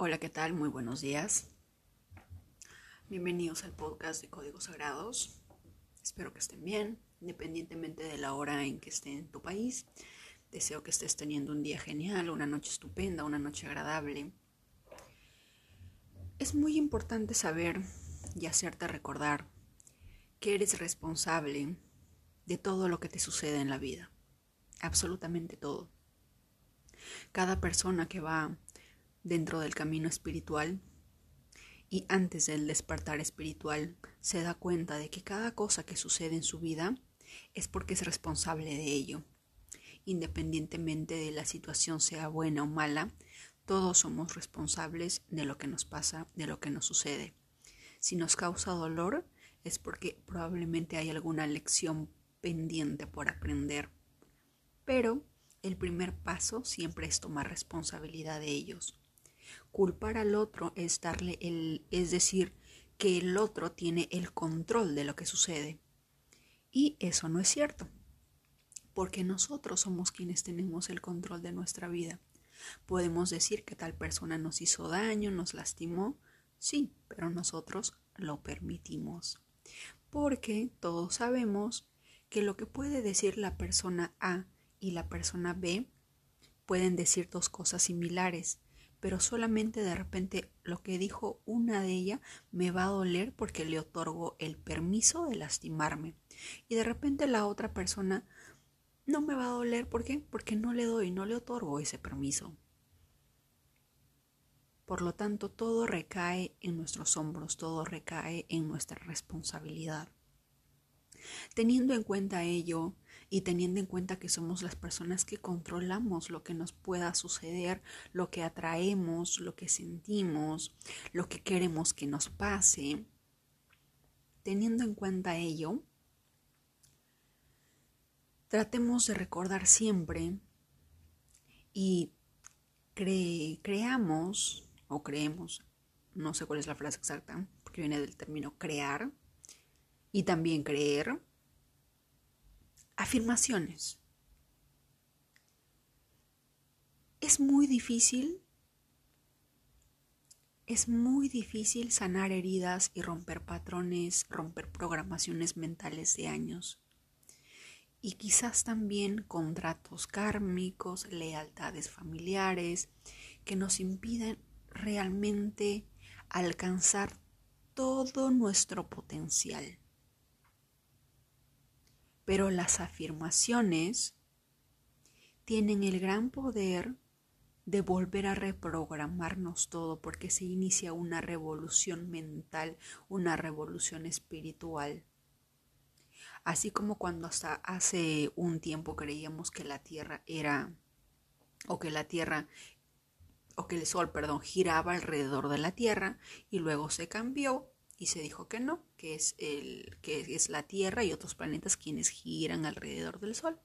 Hola, ¿qué tal? Muy buenos días. Bienvenidos al podcast de Códigos Sagrados. Espero que estén bien, independientemente de la hora en que estén en tu país. Deseo que estés teniendo un día genial, una noche estupenda, una noche agradable. Es muy importante saber y hacerte recordar que eres responsable de todo lo que te sucede en la vida. Absolutamente todo. Cada persona que va dentro del camino espiritual y antes del despertar espiritual se da cuenta de que cada cosa que sucede en su vida es porque es responsable de ello. Independientemente de la situación sea buena o mala, todos somos responsables de lo que nos pasa, de lo que nos sucede. Si nos causa dolor es porque probablemente hay alguna lección pendiente por aprender. Pero el primer paso siempre es tomar responsabilidad de ellos. Culpar al otro es darle el, es decir, que el otro tiene el control de lo que sucede. Y eso no es cierto, porque nosotros somos quienes tenemos el control de nuestra vida. Podemos decir que tal persona nos hizo daño, nos lastimó, sí, pero nosotros lo permitimos. Porque todos sabemos que lo que puede decir la persona A y la persona B pueden decir dos cosas similares, pero solamente de repente lo que dijo una de ellas me va a doler porque le otorgo el permiso de lastimarme. Y de repente la otra persona no me va a doler, ¿por qué? Porque no le doy, no le otorgo ese permiso. Por lo tanto, todo recae en nuestros hombros, todo recae en nuestra responsabilidad. Teniendo en cuenta ello, y teniendo en cuenta que somos las personas que controlamos lo que nos pueda suceder, lo que atraemos, lo que sentimos, lo que queremos que nos pase, teniendo en cuenta ello, tratemos de recordar siempre y creamos o creemos, no sé cuál es la frase exacta, porque viene del término crear y también creer, Afirmaciones. Es muy difícil, es muy difícil sanar heridas y romper patrones, romper programaciones mentales de años. Y quizás también contratos kármicos, lealtades familiares, que nos impiden realmente alcanzar todo nuestro potencial. Pero las afirmaciones tienen el gran poder de volver a reprogramarnos todo porque se inicia una revolución mental, una revolución espiritual. Así como cuando hasta hace un tiempo creíamos que la Tierra era, o que la Tierra, o que el Sol, perdón, giraba alrededor de la Tierra y luego se cambió y se dijo que no, que es, el, que es la Tierra y otros planetas quienes giran alrededor del Sol.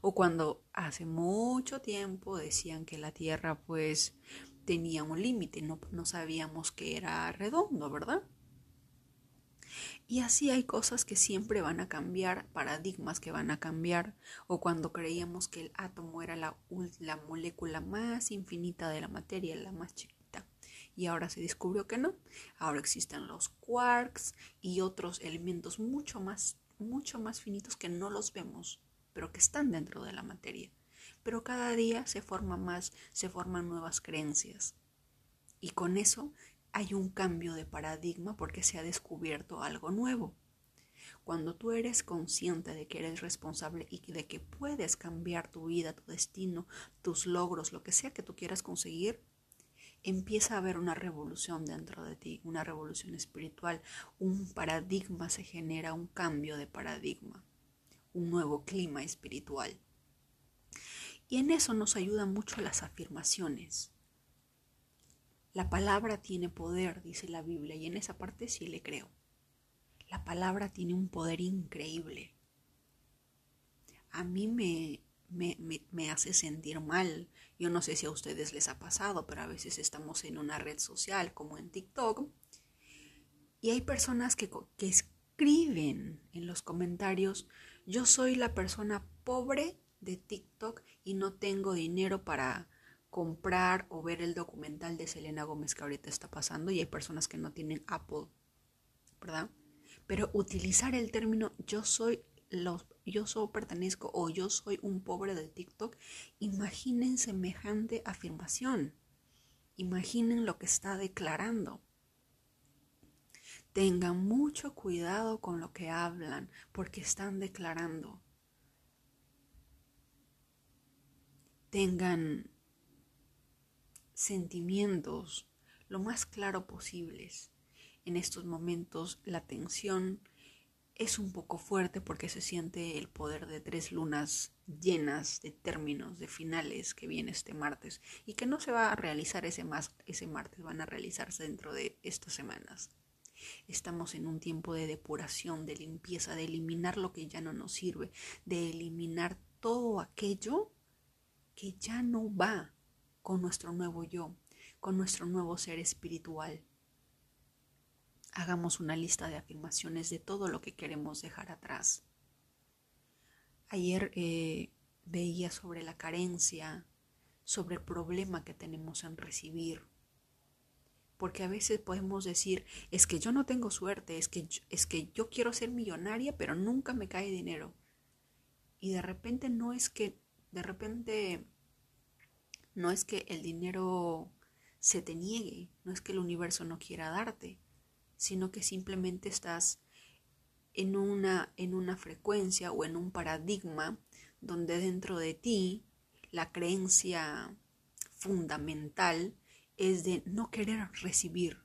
O cuando hace mucho tiempo decían que la Tierra pues tenía un límite, no, no sabíamos que era redondo, ¿verdad? Y así hay cosas que siempre van a cambiar, paradigmas que van a cambiar, o cuando creíamos que el átomo era la, la molécula más infinita de la materia, la más chiquita y ahora se descubrió que no. Ahora existen los quarks y otros elementos mucho más, mucho más finitos que no los vemos, pero que están dentro de la materia. Pero cada día se forma más, se forman nuevas creencias. Y con eso hay un cambio de paradigma porque se ha descubierto algo nuevo. Cuando tú eres consciente de que eres responsable y de que puedes cambiar tu vida, tu destino, tus logros, lo que sea que tú quieras conseguir, empieza a haber una revolución dentro de ti, una revolución espiritual, un paradigma se genera, un cambio de paradigma, un nuevo clima espiritual. Y en eso nos ayudan mucho las afirmaciones. La palabra tiene poder, dice la Biblia, y en esa parte sí le creo. La palabra tiene un poder increíble. A mí me, me, hace sentir mal. Yo no sé si a ustedes les ha pasado, pero a veces estamos en una red social como en TikTok y hay personas que, que escriben en los comentarios, yo soy la persona pobre de TikTok y no tengo dinero para, comprar o ver el documental de Selena Gómez que ahorita está pasando y hay personas que no tienen Apple, ¿verdad? Pero utilizar el término yo soy los yo soy pertenezco o yo soy un pobre de TikTok, imaginen semejante afirmación. Imaginen lo que está declarando. Tengan mucho cuidado con lo que hablan porque están declarando. Tengan sentimientos lo más claro posibles. En estos momentos la tensión es un poco fuerte porque se siente el poder de tres lunas llenas de términos, de finales que viene este martes y que no se va a realizar ese, ese martes, van a realizarse dentro de estas semanas. Estamos en un tiempo de depuración, de limpieza, de eliminar lo que ya no nos sirve, de eliminar todo aquello que ya no va con nuestro nuevo yo, con nuestro nuevo ser espiritual. Hagamos una lista de afirmaciones de todo lo que queremos dejar atrás. Ayer eh, veía sobre la carencia, sobre el problema que tenemos en recibir, porque a veces podemos decir, es que yo no tengo suerte, es que, es que yo quiero ser millonaria, pero nunca me cae dinero. Y de repente no es que, de repente, no es que el dinero se te niegue, no es que el universo no quiera darte, sino que simplemente estás en una, en una frecuencia o en un paradigma donde dentro de ti la creencia fundamental es de no querer recibir.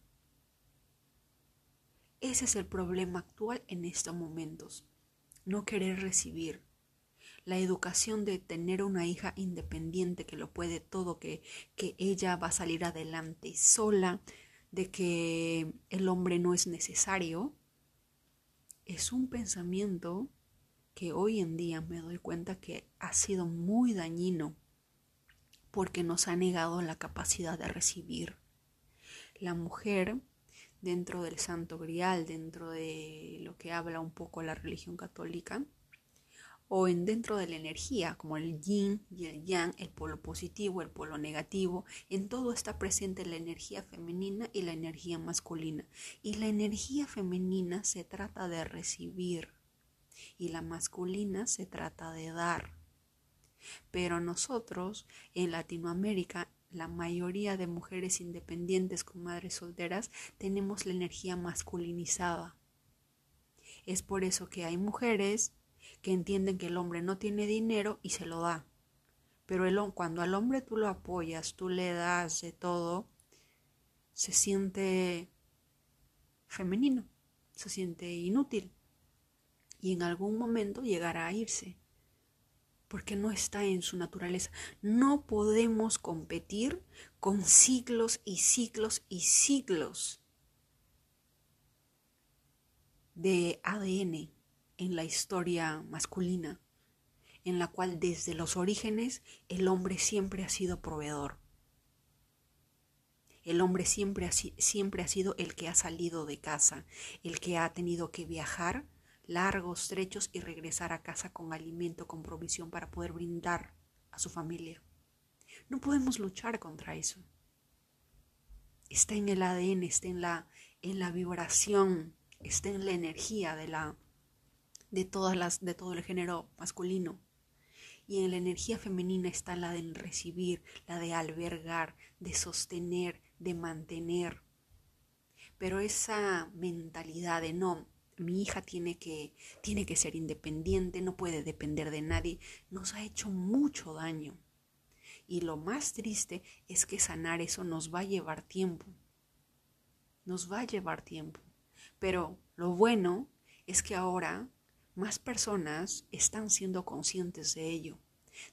Ese es el problema actual en estos momentos, no querer recibir. La educación de tener una hija independiente que lo puede todo, que, que ella va a salir adelante sola, de que el hombre no es necesario, es un pensamiento que hoy en día me doy cuenta que ha sido muy dañino porque nos ha negado la capacidad de recibir. La mujer, dentro del Santo Grial, dentro de lo que habla un poco la religión católica, o en dentro de la energía, como el yin y el yang, el polo positivo, el polo negativo, en todo está presente la energía femenina y la energía masculina. Y la energía femenina se trata de recibir y la masculina se trata de dar. Pero nosotros en Latinoamérica, la mayoría de mujeres independientes con madres solteras, tenemos la energía masculinizada. Es por eso que hay mujeres que entienden que el hombre no tiene dinero y se lo da. Pero el, cuando al hombre tú lo apoyas, tú le das de todo, se siente femenino, se siente inútil y en algún momento llegará a irse porque no está en su naturaleza. No podemos competir con siglos y siglos y siglos de ADN en la historia masculina, en la cual desde los orígenes el hombre siempre ha sido proveedor. El hombre siempre ha, siempre ha sido el que ha salido de casa, el que ha tenido que viajar largos trechos y regresar a casa con alimento, con provisión para poder brindar a su familia. No podemos luchar contra eso. Está en el ADN, está en la, en la vibración, está en la energía de, la, de, todas las, de todo el género masculino. Y en la energía femenina está la de recibir, la de albergar, de sostener, de mantener. Pero esa mentalidad de no, mi hija tiene que, tiene que ser independiente, no puede depender de nadie, nos ha hecho mucho daño. Y lo más triste es que sanar eso nos va a llevar tiempo. Nos va a llevar tiempo. Pero lo bueno es que ahora más personas están siendo conscientes de ello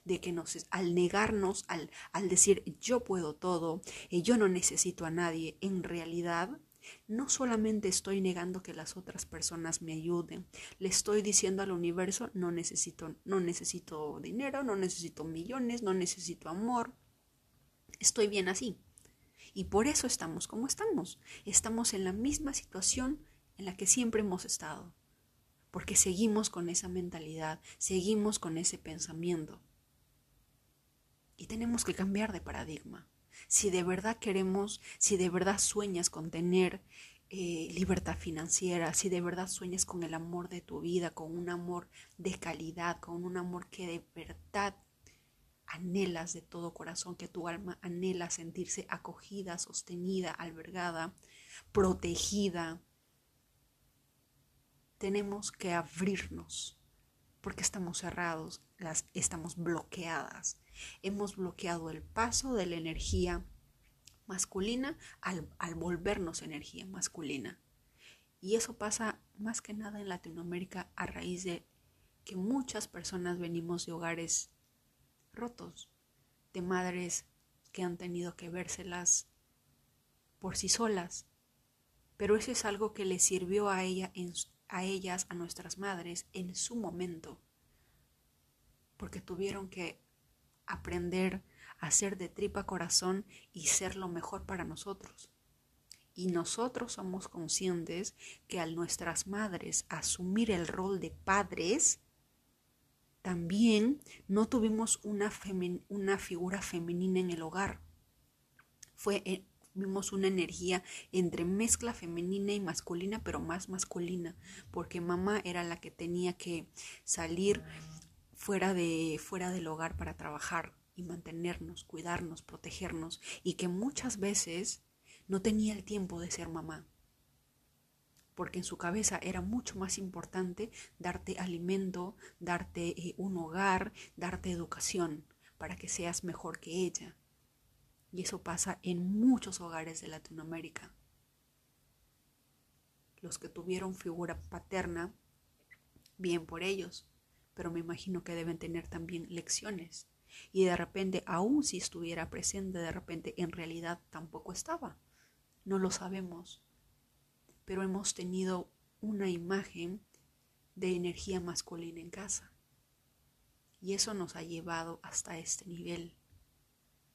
de que nos, al negarnos, al, al decir yo puedo todo, y yo no necesito a nadie, en realidad no solamente estoy negando que las otras personas me ayuden, le estoy diciendo al universo no necesito, no necesito dinero, no necesito millones, no necesito amor. Estoy bien así. Y por eso estamos como estamos. Estamos en la misma situación en la que siempre hemos estado. Porque seguimos con esa mentalidad, seguimos con ese pensamiento. Y tenemos que cambiar de paradigma. Si de verdad queremos, si de verdad sueñas con tener eh, libertad financiera, si de verdad sueñas con el amor de tu vida, con un amor de calidad, con un amor que de verdad anhelas de todo corazón, que tu alma anhela sentirse acogida, sostenida, albergada, protegida, tenemos que abrirnos porque estamos cerrados, las, estamos bloqueadas. Hemos bloqueado el paso de la energía masculina al, al volvernos energía masculina. Y eso pasa más que nada en Latinoamérica a raíz de que muchas personas venimos de hogares rotos, de madres que han tenido que vérselas por sí solas. Pero eso es algo que le sirvió a ella en, a ellas, a nuestras madres, en su momento, porque tuvieron que aprender a ser de tripa corazón y ser lo mejor para nosotros. Y nosotros somos conscientes que al nuestras madres asumir el rol de padres, también no tuvimos una, una figura femenina en el hogar. Fue eh, vimos una energía entre mezcla femenina y masculina, pero más masculina, porque mamá era la que tenía que salir fuera de fuera del hogar para trabajar y mantenernos, cuidarnos, protegernos y que muchas veces no tenía el tiempo de ser mamá. Porque en su cabeza era mucho más importante darte alimento, darte eh, un hogar, darte educación para que seas mejor que ella. Y eso pasa en muchos hogares de Latinoamérica. Los que tuvieron figura paterna, bien por ellos, pero me imagino que deben tener también lecciones. Y de repente, aun si estuviera presente, de repente en realidad tampoco estaba. No lo sabemos. Pero hemos tenido una imagen de energía masculina en casa. Y eso nos ha llevado hasta este nivel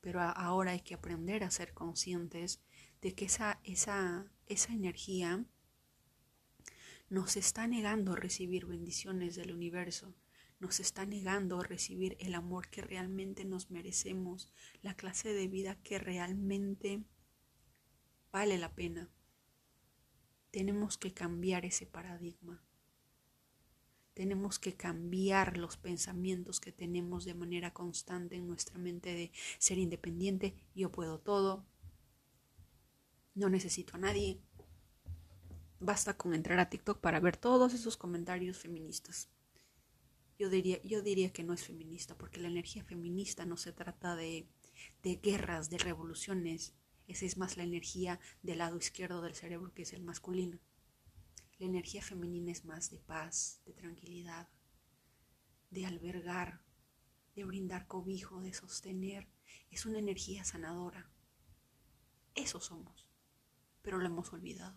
pero ahora hay que aprender a ser conscientes de que esa, esa, esa energía nos está negando recibir bendiciones del universo, nos está negando recibir el amor que realmente nos merecemos, la clase de vida que realmente vale la pena. Tenemos que cambiar ese paradigma. Tenemos que cambiar los pensamientos que tenemos de manera constante en nuestra mente de ser independiente, yo puedo todo, no necesito a nadie. Basta con entrar a TikTok para ver todos esos comentarios feministas. Yo diría, yo diría que no es feminista, porque la energía feminista no se trata de, de guerras, de revoluciones. Esa es más la energía del lado izquierdo del cerebro, que es el masculino. La energía femenina es más de paz, de tranquilidad, de albergar, de brindar cobijo, de sostener. Es una energía sanadora. Eso somos, pero lo hemos olvidado.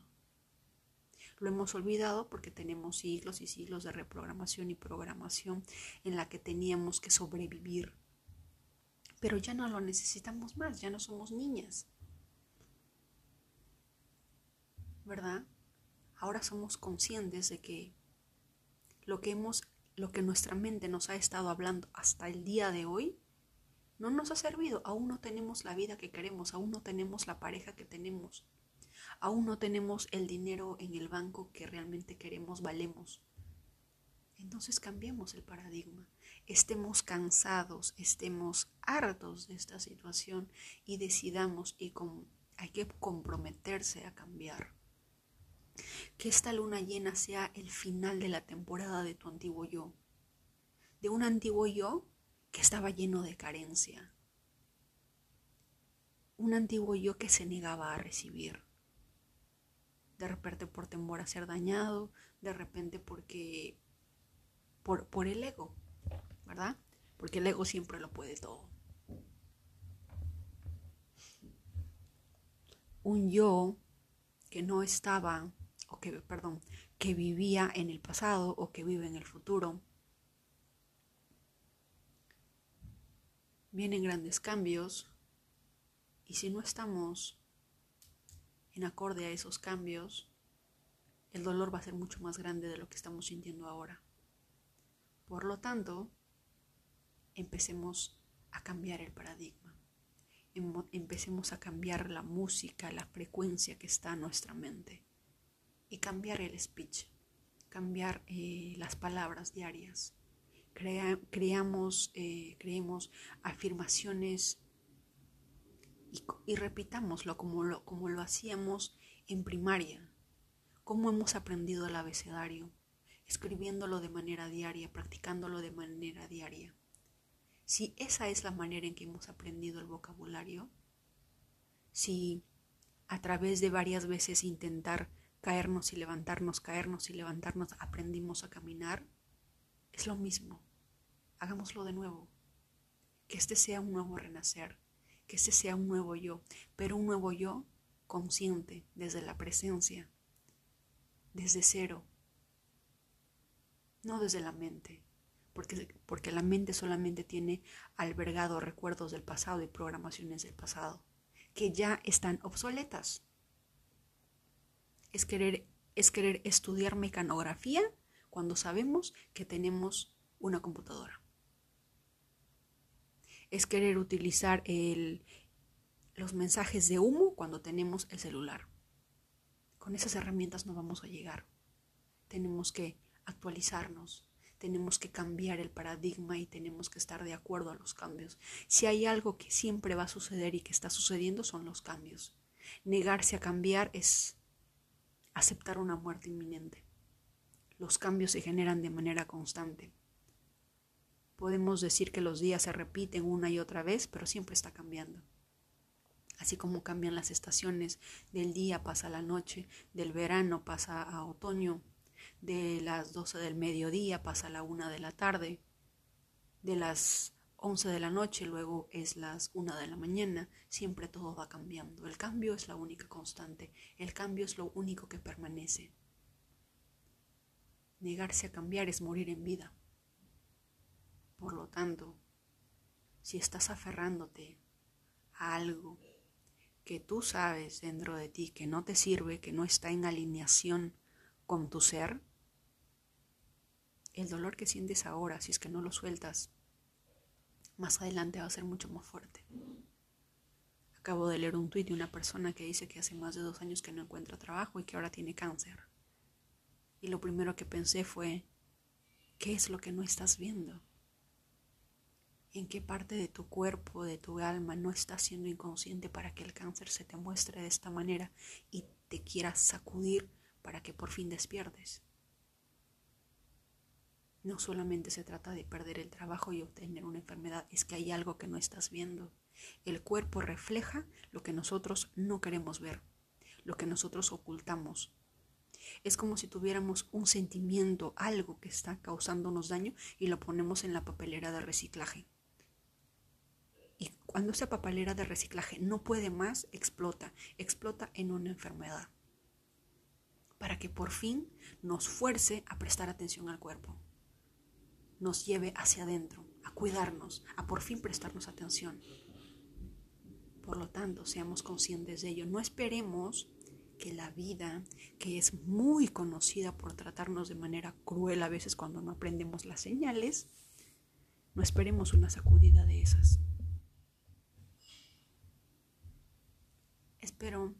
Lo hemos olvidado porque tenemos siglos y siglos de reprogramación y programación en la que teníamos que sobrevivir. Pero ya no lo necesitamos más, ya no somos niñas. ¿Verdad? Ahora somos conscientes de que lo que hemos lo que nuestra mente nos ha estado hablando hasta el día de hoy no nos ha servido, aún no tenemos la vida que queremos, aún no tenemos la pareja que tenemos, aún no tenemos el dinero en el banco que realmente queremos, valemos. Entonces cambiemos el paradigma, estemos cansados, estemos hartos de esta situación y decidamos y hay que comprometerse a cambiar que esta luna llena sea el final de la temporada de tu antiguo yo, de un antiguo yo que estaba lleno de carencia, un antiguo yo que se negaba a recibir, de repente por temor a ser dañado, de repente porque por, por el ego, ¿verdad? Porque el ego siempre lo puede todo. Un yo que no estaba o que, perdón, que vivía en el pasado o que vive en el futuro. Vienen grandes cambios y si no estamos en acorde a esos cambios, el dolor va a ser mucho más grande de lo que estamos sintiendo ahora. Por lo tanto, empecemos a cambiar el paradigma. Empecemos a cambiar la música, la frecuencia que está en nuestra mente y cambiar el speech, cambiar eh, las palabras diarias. creamos, eh, afirmaciones y, y repitámoslo como lo, como lo hacíamos en primaria, como hemos aprendido el abecedario, escribiéndolo de manera diaria, practicándolo de manera diaria. Si esa es la manera en que hemos aprendido el vocabulario, si a través de varias veces intentar caernos y levantarnos, caernos y levantarnos, aprendimos a caminar, es lo mismo. Hagámoslo de nuevo. Que este sea un nuevo renacer, que este sea un nuevo yo, pero un nuevo yo consciente desde la presencia, desde cero, no desde la mente, porque, porque la mente solamente tiene albergado recuerdos del pasado y programaciones del pasado, que ya están obsoletas. Es querer, es querer estudiar mecanografía cuando sabemos que tenemos una computadora. Es querer utilizar el, los mensajes de humo cuando tenemos el celular. Con esas herramientas no vamos a llegar. Tenemos que actualizarnos, tenemos que cambiar el paradigma y tenemos que estar de acuerdo a los cambios. Si hay algo que siempre va a suceder y que está sucediendo son los cambios. Negarse a cambiar es aceptar una muerte inminente. Los cambios se generan de manera constante. Podemos decir que los días se repiten una y otra vez, pero siempre está cambiando así como cambian las estaciones, del día pasa la noche, del verano pasa a otoño, de las 12 del mediodía pasa a la 1 de la tarde, de las 11 de la noche luego es las 1 de la mañana, siempre todo va cambiando. El cambio es la única constante, el cambio es lo único que permanece. Negarse a cambiar es morir en vida. Por lo tanto, si estás aferrándote a algo que tú sabes dentro de ti que no te sirve, que no está en alineación con tu ser, el dolor que sientes ahora, si es que no lo sueltas, más adelante va a ser mucho más fuerte. Acabo de leer un tuit de una persona que dice que hace más de dos años que no encuentra trabajo y que ahora tiene cáncer. Y lo primero que pensé fue, ¿qué es lo que no estás viendo? en qué parte de tu cuerpo, de tu alma no estás siendo inconsciente para que el cáncer se te muestre de esta manera y te quieras sacudir para que por fin despiertes. No solamente se trata de perder el trabajo y obtener una enfermedad, es que hay algo que no estás viendo. El cuerpo refleja lo que nosotros no queremos ver, lo que nosotros ocultamos. Es como si tuviéramos un sentimiento, algo que está causándonos daño y lo ponemos en la papelera de reciclaje. Cuando esa papelera de reciclaje no puede más, explota, explota en una enfermedad. Para que por fin nos fuerce a prestar atención al cuerpo, nos lleve hacia adentro, a cuidarnos, a por fin prestarnos atención. Por lo tanto, seamos conscientes de ello. No esperemos que la vida, que es muy conocida por tratarnos de manera cruel a veces cuando no aprendemos las señales, no esperemos una sacudida de esas. Espero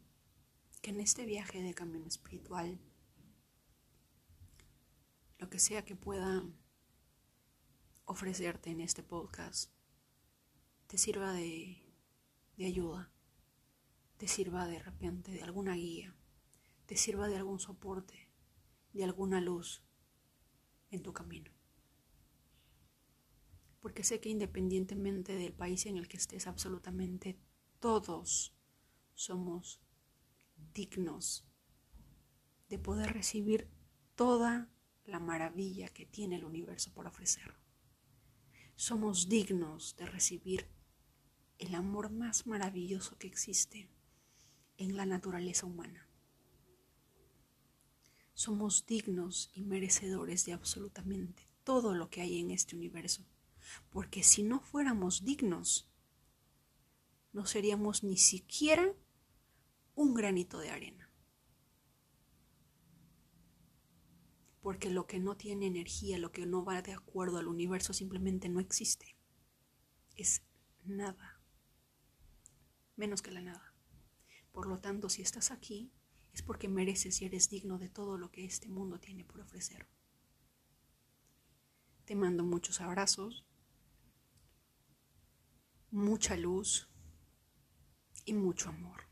que en este viaje de camino espiritual, lo que sea que pueda ofrecerte en este podcast, te sirva de, de ayuda, te sirva de repente de alguna guía, te sirva de algún soporte, de alguna luz en tu camino. Porque sé que independientemente del país en el que estés, absolutamente todos somos dignos de poder recibir toda la maravilla que tiene el universo por ofrecer. Somos dignos de recibir el amor más maravilloso que existe en la naturaleza humana. Somos dignos y merecedores de absolutamente todo lo que hay en este universo, porque si no fuéramos dignos, no seríamos ni siquiera un granito de arena. Porque lo que no tiene energía, lo que no va de acuerdo al universo simplemente no existe. Es nada, menos que la nada. Por lo tanto, si estás aquí, es porque mereces y eres digno de todo lo que este mundo tiene por ofrecer. Te mando muchos abrazos, mucha luz y mucho amor.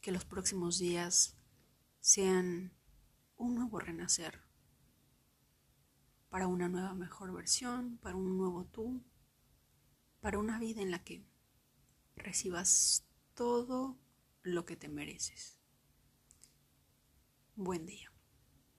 Que los próximos días sean un nuevo renacer para una nueva mejor versión, para un nuevo tú, para una vida en la que recibas todo lo que te mereces. Buen día.